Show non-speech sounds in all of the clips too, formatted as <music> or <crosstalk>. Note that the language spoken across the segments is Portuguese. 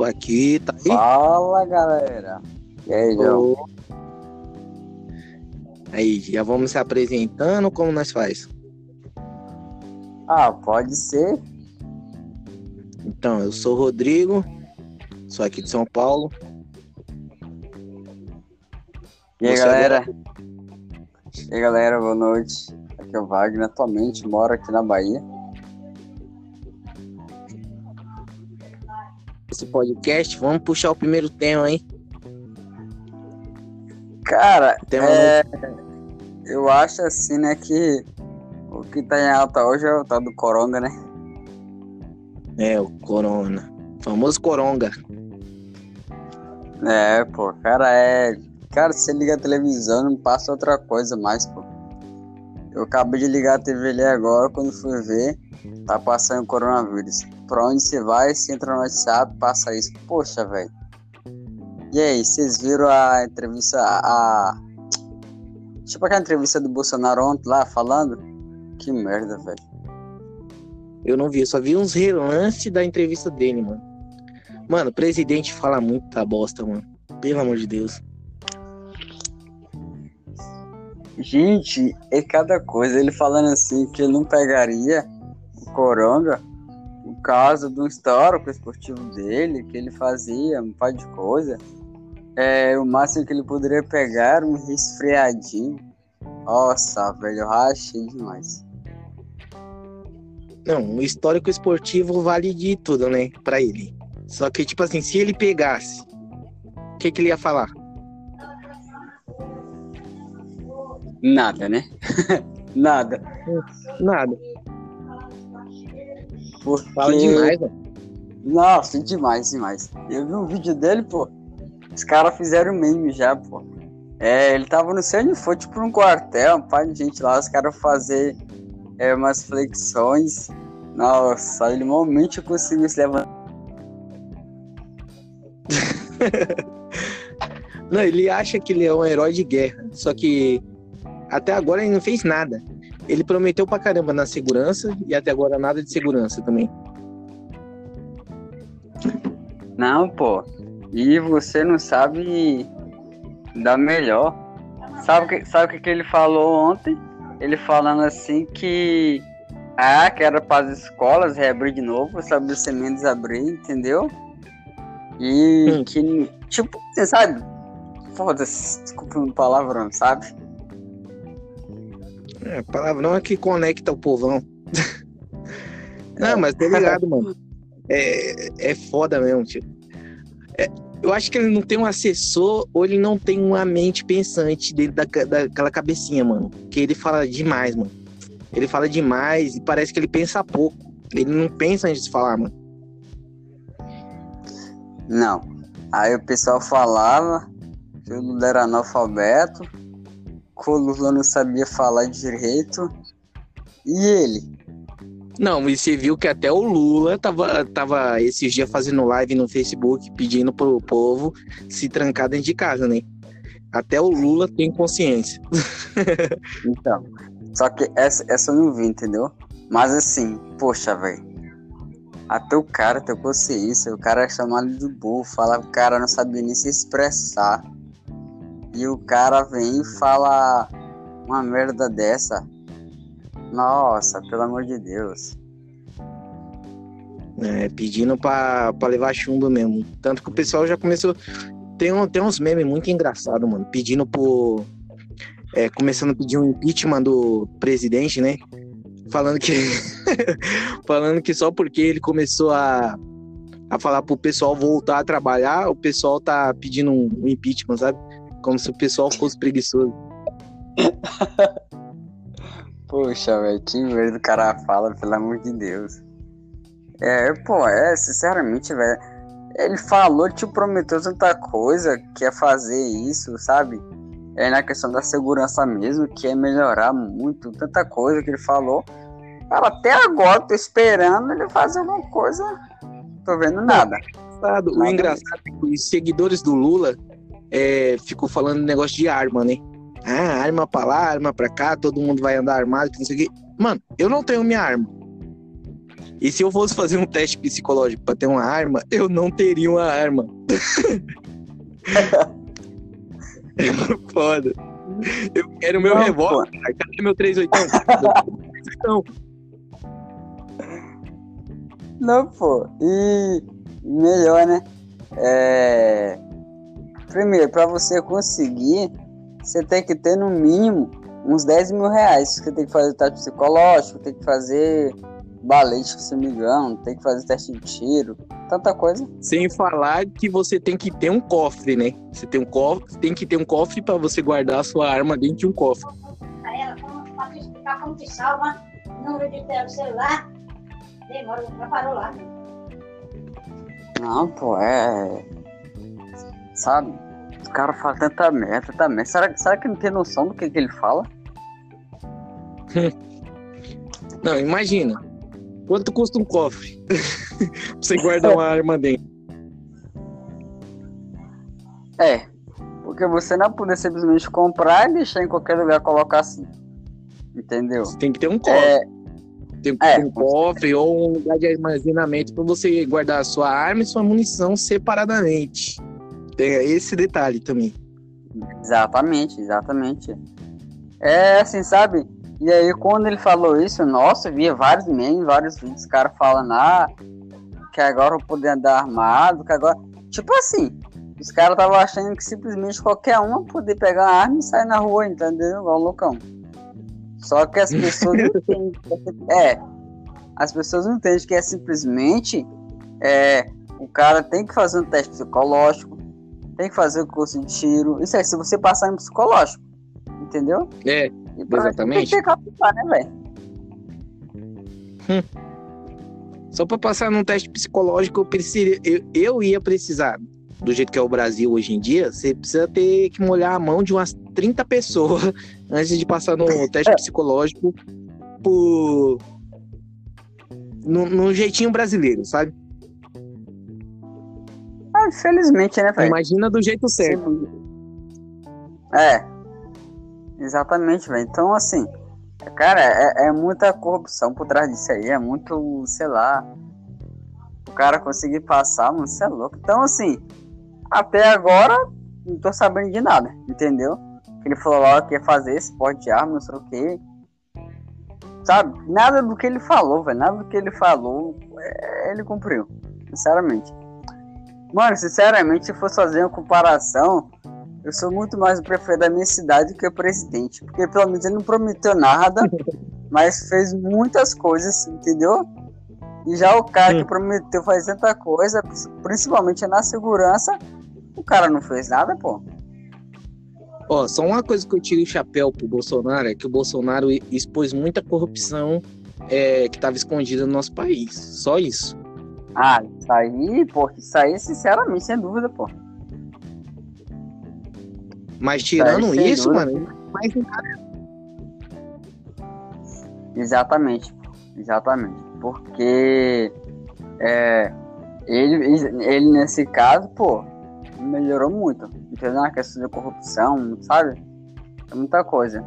Tô aqui, tá aí? Fala, galera. E aí, João? Aí, já vamos se apresentando, como nós faz? Ah, pode ser. Então, eu sou o Rodrigo, sou aqui de São Paulo. E aí, Você galera? E aí, galera, boa noite. Aqui é o Wagner, atualmente moro aqui na Bahia. Esse podcast, vamos puxar o primeiro tema, hein? Cara, Tema é... eu acho assim, né, que o que tá em alta hoje é o tal do Coronga, né? É, o Corona. Famoso Coronga. É, pô, cara, é. Cara, se você liga a televisão, não passa outra coisa mais, pô. Eu acabei de ligar a TV ali agora, quando fui ver, tá passando coronavírus. Pra onde você vai, você entra no WhatsApp, passa isso. Poxa, velho. E aí, vocês viram a entrevista, a. Tipo aquela entrevista do Bolsonaro ontem lá, falando? Que merda, velho. Eu não vi, eu só vi uns relances da entrevista dele, mano. Mano, o presidente fala muita bosta, mano. Pelo amor de Deus. Gente, é cada coisa. Ele falando assim que ele não pegaria Coronga por causa do histórico esportivo dele, que ele fazia um par de coisa. É, o máximo que ele poderia pegar era um resfriadinho. Nossa, velho, eu rachei demais. Não, o histórico esportivo vale de tudo, né? Pra ele. Só que, tipo assim, se ele pegasse, o que, que ele ia falar? Nada, né? <laughs> Nada. Nada. Porque... Fala demais, mano. Nossa, demais, demais. Eu vi um vídeo dele, pô. Os caras fizeram meme já, pô. É, ele tava no centro, foi tipo num quartel, um par de gente lá, os caras fazer é, umas flexões. Nossa, ele normalmente conseguiu se levantar. <laughs> Não, ele acha que ele é um herói de guerra. Só que até agora ele não fez nada. Ele prometeu pra caramba na segurança e até agora nada de segurança também. Não, pô. E você não sabe dar melhor. Sabe o que, sabe que ele falou ontem? Ele falando assim que. Ah, que era para as escolas reabrir de novo, os estabelecimentos abrir, entendeu? E Hum. que, tipo, você sabe? Foda-se, desculpa o palavrão, sabe? É, palavrão é que conecta o povão. Não, mas tô ligado, mano. É, é foda mesmo, tio. É, eu acho que ele não tem um assessor ou ele não tem uma mente pensante dentro da, daquela cabecinha, mano. Que ele fala demais, mano. Ele fala demais e parece que ele pensa pouco. Ele não pensa antes de falar, mano. Não. Aí o pessoal falava que o Lula era analfabeto, que o Lula não sabia falar direito. E ele? Não, e você viu que até o Lula tava, tava esses dias fazendo live no Facebook pedindo pro povo se trancar dentro de casa, né? Até o Lula tem consciência. <laughs> Então. Só que essa, essa eu não vi, entendeu? Mas assim, poxa, velho. Até o cara tem consciência, o cara é chamado de burro, fala que o cara não sabia nem se expressar. E o cara vem e fala uma merda dessa. Nossa, pelo amor de Deus. É, pedindo pra, pra levar chumbo mesmo. Tanto que o pessoal já começou. Tem, um, tem uns memes muito engraçados, mano. Pedindo por. É, começando a pedir um impeachment do presidente, né? Falando que. <laughs> falando que só porque ele começou a. A falar pro pessoal voltar a trabalhar, o pessoal tá pedindo um, um impeachment, sabe? Como se o pessoal fosse preguiçoso. Poxa, velho, que merda o cara fala, pelo amor de Deus. É, pô, é, sinceramente, velho. Ele falou, te prometeu tanta coisa, que é fazer isso, sabe? É na questão da segurança mesmo, que é melhorar muito, tanta coisa que ele falou. Cara, até agora tô esperando ele fazer alguma coisa. Tô vendo nada. O Nada engraçado é que os seguidores do Lula é, ficou falando negócio de arma, né? Ah, arma pra lá, arma pra cá, todo mundo vai andar armado, não sei o quê. Mano, eu não tenho minha arma. E se eu fosse fazer um teste psicológico pra ter uma arma, eu não teria uma arma. <laughs> Foda. Eu quero meu Não, revólver. Cadê meu 38? Então, Não, pô. E melhor, né? É... Primeiro, pra você conseguir, você tem que ter no mínimo uns 10 mil reais. Você tem que fazer teste psicológico, tem que fazer balístico, se não me engano, tem que fazer teste de tiro, tanta coisa. sem falar que você tem que ter um cofre, né? Você tem um cofre, tem que ter um cofre pra você guardar a sua arma dentro de um cofre. Como, pra tu explicar como te salva, número de celular, demora, já parou lá. Não, pô, é. Sabe? O cara fala tanta merda, tanta merda. Será, será que não tem noção do que, que ele fala? <laughs> Não, imagina. Quanto custa um cofre? <laughs> pra você guardar uma arma dentro. É. Porque você não pode simplesmente comprar e deixar em qualquer lugar colocar assim. Entendeu? Você tem que ter um cofre. É, Tem que É, ter um cofre ou um lugar de armazenamento pra você guardar a sua arma e sua munição separadamente. Tem esse detalhe também. exatamente, exatamente. É assim, sabe? E aí quando ele falou isso, nossa, eu via vários memes, vários vídeos, cara falando, ah, que agora eu poder andar armado, que agora. Tipo assim, os caras estavam achando que simplesmente qualquer um poder pegar uma arma e sair na rua, entendeu? Igual loucão. Só que as pessoas não <laughs> entendem. é- É. As pessoas não entendem que é simplesmente. É, o cara tem que fazer um teste psicológico, tem que fazer o curso de tiro. Isso aí, se você passar no psicológico. Entendeu? É, E Exatamente. Tem que ter capital, né, velho? só pra passar num teste psicológico, eu, precisaria, eu, eu ia precisar, do jeito que é o Brasil hoje em dia, você precisa ter que molhar a mão de umas 30 pessoas <laughs> antes de passar no teste psicológico por. No, no jeitinho brasileiro, sabe? Ah, infelizmente, né, velho? Imagina do jeito certo. É. Exatamente, velho. Então, assim, cara, é, é muita corrupção por trás disso aí. É muito, sei lá. O cara conseguir passar, mano, você é louco. Então, assim, até agora, não tô sabendo de nada, entendeu? Que ele falou lá que ia fazer esse porte de arma, não sei o quê. Sabe? Nada do que ele falou, velho. Nada do que ele falou, é, ele cumpriu. Sinceramente. Mano, sinceramente, se fosse fazer uma comparação, eu sou muito mais o prefeito da minha cidade que o presidente. Porque pelo menos ele não prometeu nada, <laughs> mas fez muitas coisas, entendeu? E já o cara que Hum. prometeu fazer tanta coisa, principalmente na segurança, o cara não fez nada, pô. Ó, só uma coisa que eu tiro o chapéu pro Bolsonaro é que o Bolsonaro expôs muita corrupção é, que estava escondida no nosso país. Só isso. Ah, isso aí, pô, isso aí, sinceramente, sem dúvida, pô. Mas tirando sem isso, dúvida. mano, mas Exatamente, exatamente. Porque é, ele, ele, nesse caso, pô, melhorou muito. Entendeu? Na questão de corrupção, sabe? É muita coisa.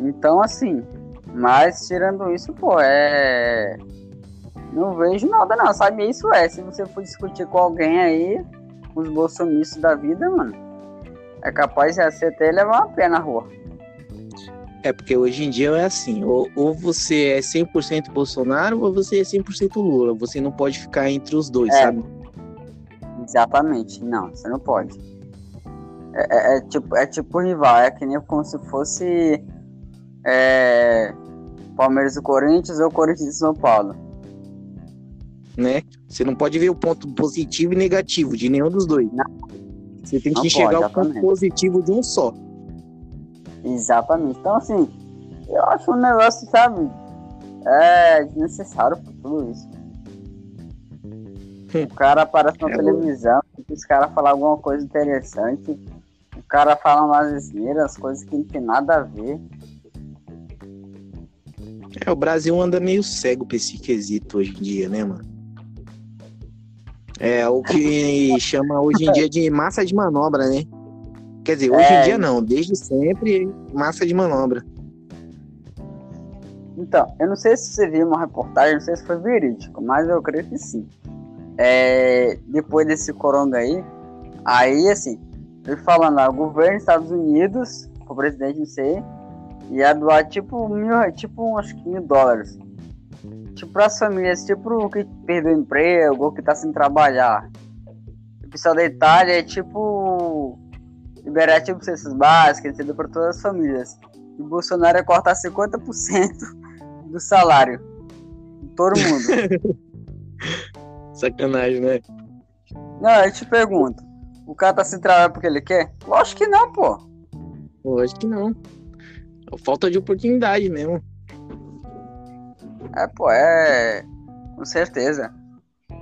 Então, assim, mas tirando isso, pô, é. Não vejo nada, não. Sabe, isso é. Se você for discutir com alguém aí, os bolsonistas da vida, mano, é capaz de você até levar uma pé na rua. É porque hoje em dia é assim, ou, ou você é 100% Bolsonaro ou você é 100% Lula. Você não pode ficar entre os dois, É. sabe? Exatamente, não, você não pode. É, é- é tipo, é tipo rival, é que nem como se fosse é, Palmeiras e Corinthians ou Corinthians e São Paulo. Né? Você não pode ver o ponto positivo e negativo de nenhum dos dois. Não. Você tem que Não enxergar pode, o ponto positivo de um só. Exatamente. Então, assim, eu acho um negócio, sabe, é desnecessário por tudo isso. O cara aparece na É, televisão, os caras falam alguma coisa interessante, o cara fala umas asneiras, coisas que não tem nada a ver. É, o Brasil anda meio cego pra esse quesito hoje em dia, né, mano? É o que chama hoje em dia de massa de manobra, né? Quer dizer, hoje É. em dia não, desde sempre, massa de manobra. Então, eu não sei se você viu uma reportagem, não sei se foi verídico, mas eu creio que sim. É, depois desse coronga aí, aí assim, ele falando lá, o governo dos Estados Unidos, o presidente não sei, ia doar tipo mil, tipo acho que mil dólares. Tipo para as famílias, tipo o que perdeu o emprego, ou que tá sem trabalhar. O pessoal da Itália é tipo liberar tipo cestas básicas, entendeu? Para todas as famílias. E o Bolsonaro ia cortar 50% <laughs> do salário. Todo mundo. <laughs> Sacanagem, né? Não, eu te pergunto. O cara tá sem trabalho porque ele quer? Lógico que não, pô. Lógico que não. Falta de oportunidade mesmo. É, pô, é. Com certeza.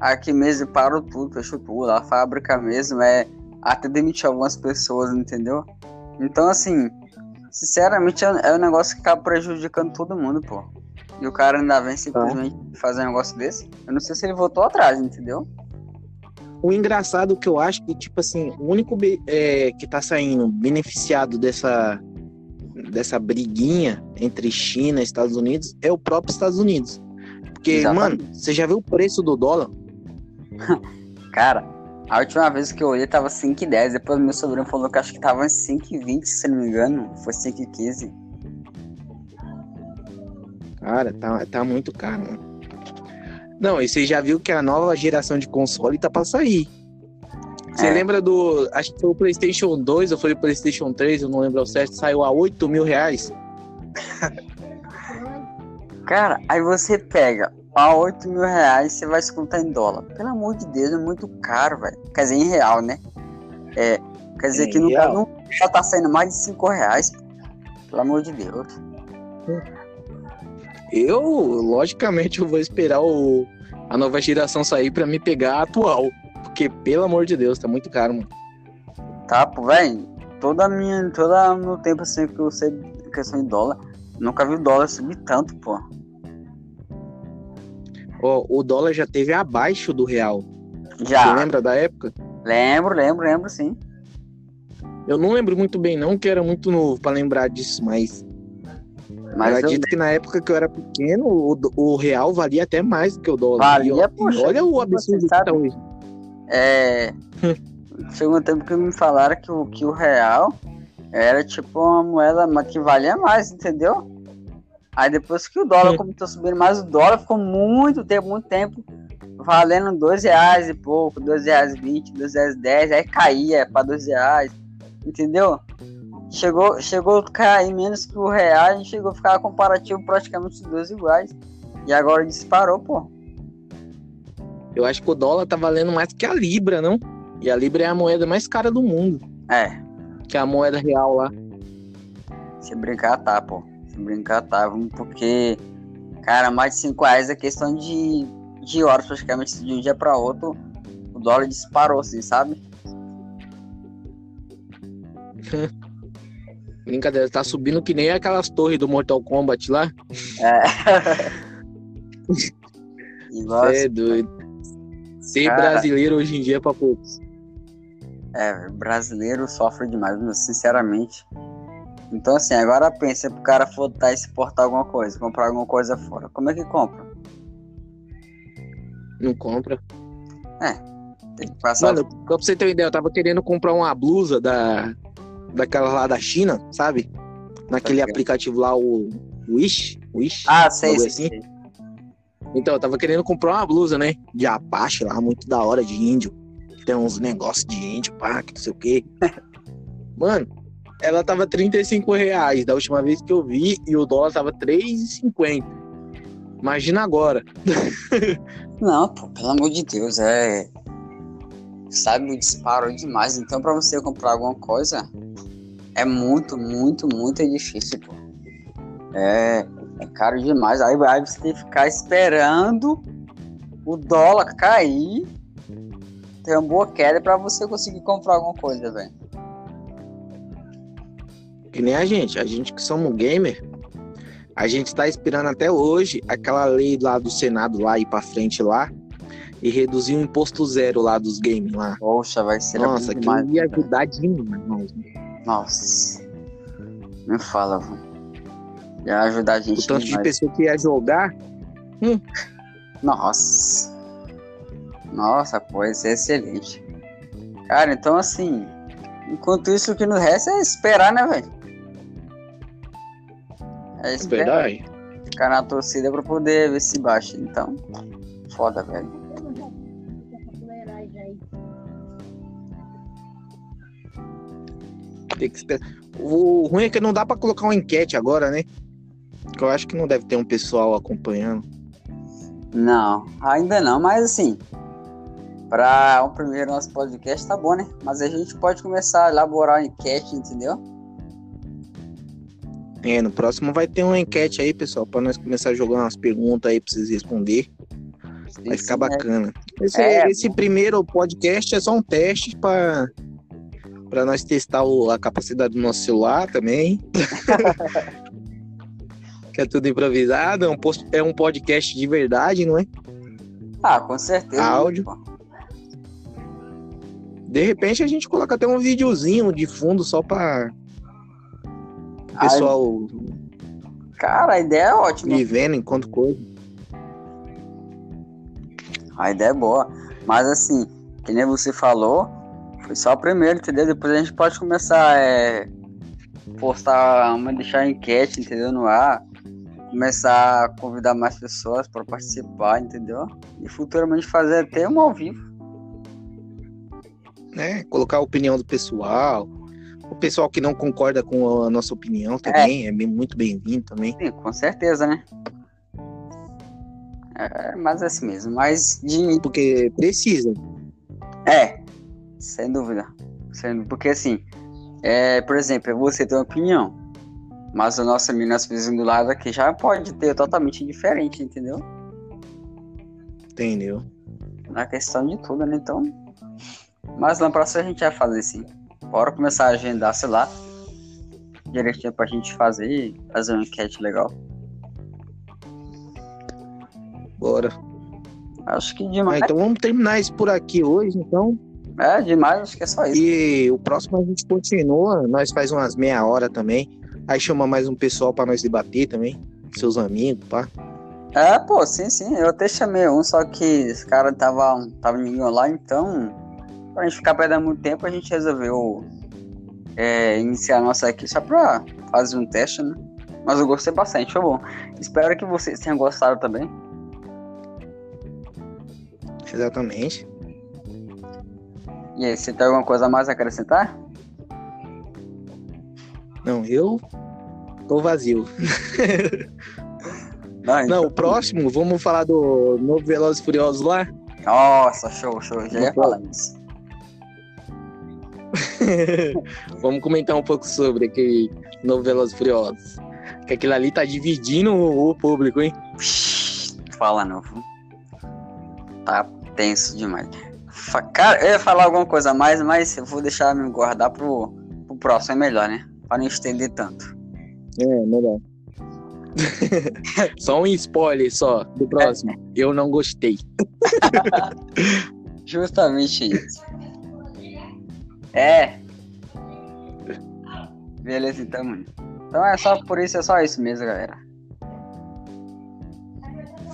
Aqui mesmo parou tudo, fechou tudo. A fábrica mesmo é. Até demitiu algumas pessoas, entendeu? Então, assim. Sinceramente, é um negócio que acaba prejudicando todo mundo, pô. E o cara ainda vem simplesmente fazer um negócio desse. Eu não sei se ele voltou atrás, entendeu? O engraçado que eu acho que, tipo assim, o único é, que tá saindo beneficiado dessa, dessa briguinha entre China e Estados Unidos é o próprio Estados Unidos. Porque, Exatamente. mano, você já viu o preço do dólar? <laughs> Cara, a última vez que eu olhei tava 5,10. Depois meu sobrinho falou que acho que tava em 5,20, se não me engano. Foi 5,15. Cara, tá, tá muito caro, mano. Não, e você já viu que a nova geração de console tá pra sair. Você é. lembra do. Acho que foi o PlayStation 2 ou foi o PlayStation 3, eu não lembro ao certo, saiu a 8 mil reais. Cara, aí você pega a 8 mil reais você vai descontar em dólar. Pelo amor de Deus, é muito caro, velho. Quer dizer, em real, né? É, quer dizer que no, não, já tá saindo mais de 5 reais. Pelo amor de Deus. Eu, logicamente, eu vou esperar o, a nova geração sair para me pegar a atual. Porque, pelo amor de Deus, tá muito caro, mano. Tá, pô, velho. Toda minha. Todo meu tempo assim que eu sei questão de dólar. Nunca vi o dólar subir tanto, pô. Ó, o dólar já teve abaixo do real. Já. Você lembra da época? Lembro, lembro, lembro sim. Eu não lembro muito bem, não, que era muito novo para lembrar disso, mas mas eu acredito que na época que eu era pequeno, o, o real valia até mais do que o dólar. Valia, poxa. Olha o absurdo que tá hoje. É. Chegou um tempo que me falaram que o, que o real era tipo uma moeda que valia mais, entendeu? Aí depois que o dólar começou a subir mais, o dólar ficou muito tempo, muito tempo, valendo dois reais e pouco, dois reais vinte, dois reais dez, aí caía para dois reais, entendeu? Chegou, chegou a cair menos que o real, a gente chegou a ficar comparativo praticamente os dois iguais. E agora disparou, pô. Eu acho que o dólar tá valendo mais que a Libra, não? E a Libra é a moeda mais cara do mundo. É. Que é a moeda real lá. Se brincar, tá, pô. Se brincar, tá. Porque, cara, mais de 5 reais é questão de, de horas, praticamente, de um dia pra outro. O dólar disparou, assim, sabe? <laughs> Brincadeira, tá subindo que nem aquelas torres do Mortal Kombat lá. É. <laughs> <laughs> Você é doido. Ser Cara, brasileiro hoje em dia é pra poucos. É, brasileiro sofre demais, sinceramente. Então, assim, agora pensa pro cara for tá, exportar alguma coisa, comprar alguma coisa fora. Como é que compra? Não compra. É. Tem que passar. Mano, pra você ter uma ideia, eu tava querendo comprar uma blusa da, daquela lá da China, sabe? Naquele aplicativo lá, o Wish. Wish ah, sei, sei, assim. sei. Então, eu tava querendo comprar uma blusa, né? De Apache lá, muito da hora, de índio. Tem uns negócios de índio, pá, que não sei o quê. <laughs> Mano, ela tava 35 reais da última vez que eu vi e o dólar tava 3,50. Imagina agora. <laughs> não, pô, pelo amor de Deus, é. Sabe, disparou demais. Então, pra você comprar alguma coisa, é muito, muito, muito difícil, pô. É, é caro demais. Aí, aí você tem que ficar esperando o dólar cair, ter uma boa queda para você conseguir comprar alguma coisa, velho. Que nem a gente, a gente que somos gamer, a gente tá esperando até hoje aquela lei lá do Senado lá ir para frente lá e reduzir o imposto zero lá dos games lá. Poxa, vai ser Nossa, que ia ajudar demais. Nossa. Me fala, velho. Ia ajudar a O gente tanto de demais. pessoa que ia jogar. Nossa. Nossa, pô, isso é excelente. Cara, então assim, enquanto isso o que nos resta é esperar, né, velho? É É esperar. verdade. Ficar na torcida pra poder ver se baixa. Então, foda, velho. Tem que esperar. O ruim é que não dá pra colocar uma enquete agora, né? Que eu acho que não deve ter um pessoal acompanhando. Não, ainda não, mas assim, para o primeiro nosso podcast tá bom, né? Mas a gente pode começar a elaborar uma enquete, entendeu? É, no próximo vai ter uma enquete aí, pessoal, pra nós começar a jogar umas perguntas aí pra vocês responder. Vai ficar Sim, bacana. Esse, É, esse primeiro podcast é só um teste pra, pra nós testar o- a capacidade do nosso celular também. <laughs> é tudo improvisado, é um, post- é um podcast de verdade, não é? Ah, com certeza. Áudio. De repente a gente coloca até um videozinho de fundo só pra o Ai, pessoal Cara, a ideia é ótima. ir vendo enquanto coisa. A ideia é boa. Mas assim, que nem você falou, foi só o primeiro, entendeu? Depois a gente pode começar a é, postar, uma, deixar enquete, entendeu? No ar. Começar a convidar mais pessoas para participar, entendeu? E futuramente fazer até um ao vivo. né? Colocar a opinião do pessoal. O pessoal que não concorda com a nossa opinião também é, bem- muito bem-vindo também. Sim, com certeza, né? É, mas é assim mesmo. Mas de. Porque precisa. É, sem dúvida. Sem. Porque assim, é, por exemplo, você tem uma opinião. Mas o nosso amigo, nosso vizinho do lado aqui já pode ter totalmente diferente, entendeu? Entendeu? Na questão de tudo, né? Então. Mas na próxima a gente vai fazer sim. Bora começar a agendar, sei lá. Direitinho pra gente fazer e fazer uma enquete legal. Bora. Acho que Ah, demais. então vamos terminar isso por aqui hoje, então. É, demais, acho que é só isso. E o próximo a gente continua. Nós faz umas meia hora também. Aí chama mais um pessoal pra nós debater também. Seus amigos, pá. É, pô, sim, sim. Eu até chamei um, só que esse cara tava, tava ninguém lá, então. Pra gente ficar perdendo muito tempo, a gente resolveu é, iniciar a nossa aqui só pra fazer um teste, né? Mas eu gostei bastante, foi bom. Espero que vocês tenham gostado também. Exatamente. E aí, você tem alguma coisa a mais a acrescentar? Não, eu tô vazio. <laughs> Não, Não, o próximo, vamos falar do novo Velozes e Furiosos lá. Nossa, show, show. Já ia falar isso. <laughs> Vamos comentar um pouco sobre aquele novo Velozes e Furiosos. Que aquilo ali tá dividindo o público, hein? Fala não. viu? Tá tenso demais. Cara, eu ia falar alguma coisa a mais, mas eu vou deixar me guardar pro, pro próximo, é melhor, né? Pra não estender tanto. É, melhor. só um spoiler só do próximo. Eu não gostei. <laughs> Justamente isso. É. Beleza, então, mano. Então é só por isso, é só isso mesmo, galera.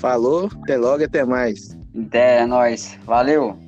Falou, até logo, até mais. Até, é nóis. Valeu.